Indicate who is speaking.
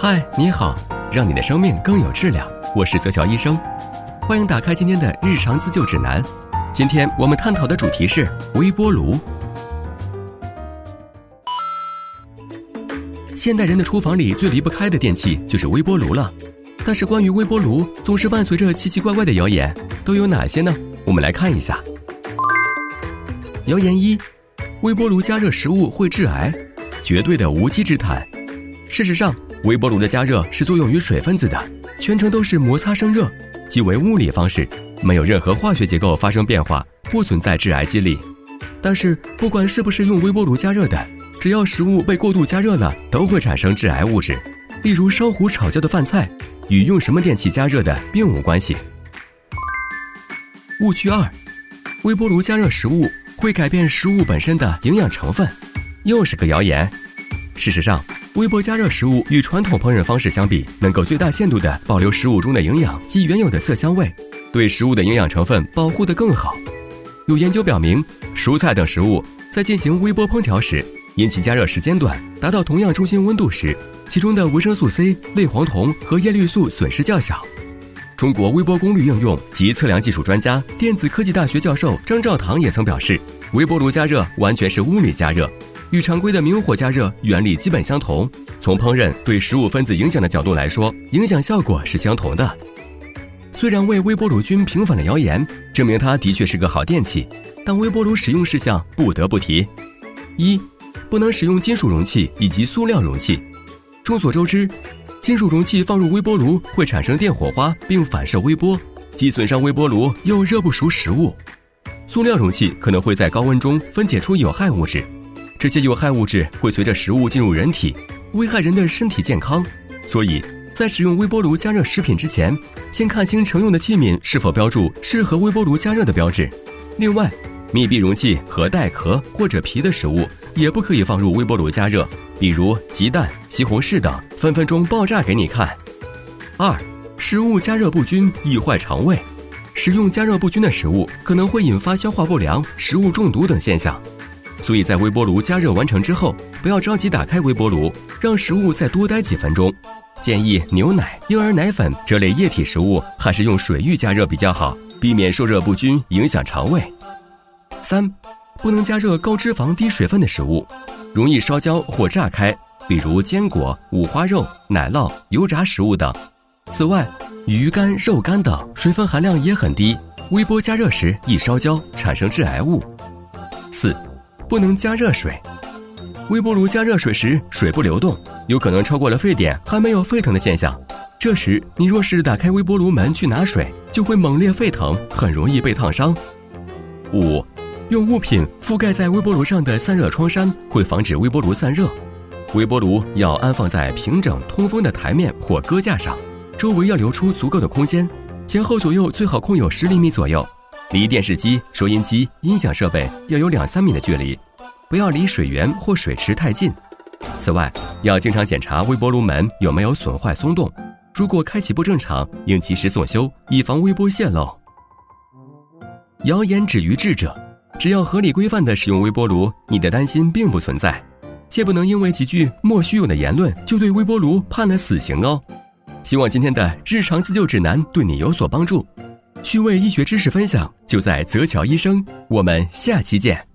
Speaker 1: 嗨，你好，让你的生命更有质量。我是泽乔医生，欢迎打开今天的日常自救指南。今天我们探讨的主题是微波炉。现代人的厨房里最离不开的电器就是微波炉了。但是关于微波炉，总是伴随着奇奇怪怪的谣言，都有哪些呢？我们来看一下。谣言一：微波炉加热食物会致癌，绝对的无稽之谈。事实上，微波炉的加热是作用于水分子的，全程都是摩擦生热，即为物理方式，没有任何化学结构发生变化，不存在致癌机理。但是，不管是不是用微波炉加热的，只要食物被过度加热了，都会产生致癌物质。例如烧糊炒焦的饭菜，与用什么电器加热的并无关系。误区二：微波炉加热食物会改变食物本身的营养成分，又是个谣言。事实上，微波加热食物与传统烹饪方式相比，能够最大限度地保留食物中的营养及原有的色香味，对食物的营养成分保护得更好。有研究表明，蔬菜等食物在进行微波烹调时，因其加热时间短，达到同样中心温度时，其中的维生素 C、类黄酮和叶绿素损失较小。中国微波功率应用及测量技术专家、电子科技大学教授张兆堂也曾表示，微波炉加热完全是物理加热。与常规的明火加热原理基本相同，从烹饪对食物分子影响的角度来说，影响效果是相同的。虽然为微波炉君平反了谣言，证明它的确是个好电器，但微波炉使用事项不得不提：一、不能使用金属容器以及塑料容器。众所周知，金属容器放入微波炉会产生电火花并反射微波，既损伤微波炉又热不熟食物；塑料容器可能会在高温中分解出有害物质。这些有害物质会随着食物进入人体，危害人的身体健康。所以在使用微波炉加热食品之前，先看清盛用的器皿是否标注适合微波炉加热的标志。另外，密闭容器和带壳或者皮的食物也不可以放入微波炉加热，比如鸡蛋、西红柿等，分分钟爆炸给你看。二、食物加热不均易坏肠胃，食用加热不均的食物可能会引发消化不良、食物中毒等现象。所以在微波炉加热完成之后，不要着急打开微波炉，让食物再多待几分钟。建议牛奶、婴儿奶粉这类液体食物还是用水浴加热比较好，避免受热不均影响肠胃。三，不能加热高脂肪低水分的食物，容易烧焦或炸开，比如坚果、五花肉、奶酪、油炸食物等。此外，鱼干、肉干等水分含量也很低，微波加热时易烧焦，产生致癌物。四。不能加热水，微波炉加热水时水不流动，有可能超过了沸点还没有沸腾的现象。这时你若是打开微波炉门去拿水，就会猛烈沸腾，很容易被烫伤。五，用物品覆盖在微波炉上的散热窗扇会防止微波炉散热。微波炉要安放在平整通风的台面或搁架上，周围要留出足够的空间，前后左右最好空有十厘米左右。离电视机、收音机、音响设备要有两三米的距离，不要离水源或水池太近。此外，要经常检查微波炉门有没有损坏松动，如果开启不正常，应及时送修，以防微波泄漏。谣言止于智者，只要合理规范地使用微波炉，你的担心并不存在。切不能因为几句莫须有的言论，就对微波炉判了死刑哦。希望今天的日常自救指南对你有所帮助。趣味医学知识分享就在泽桥医生，我们下期见。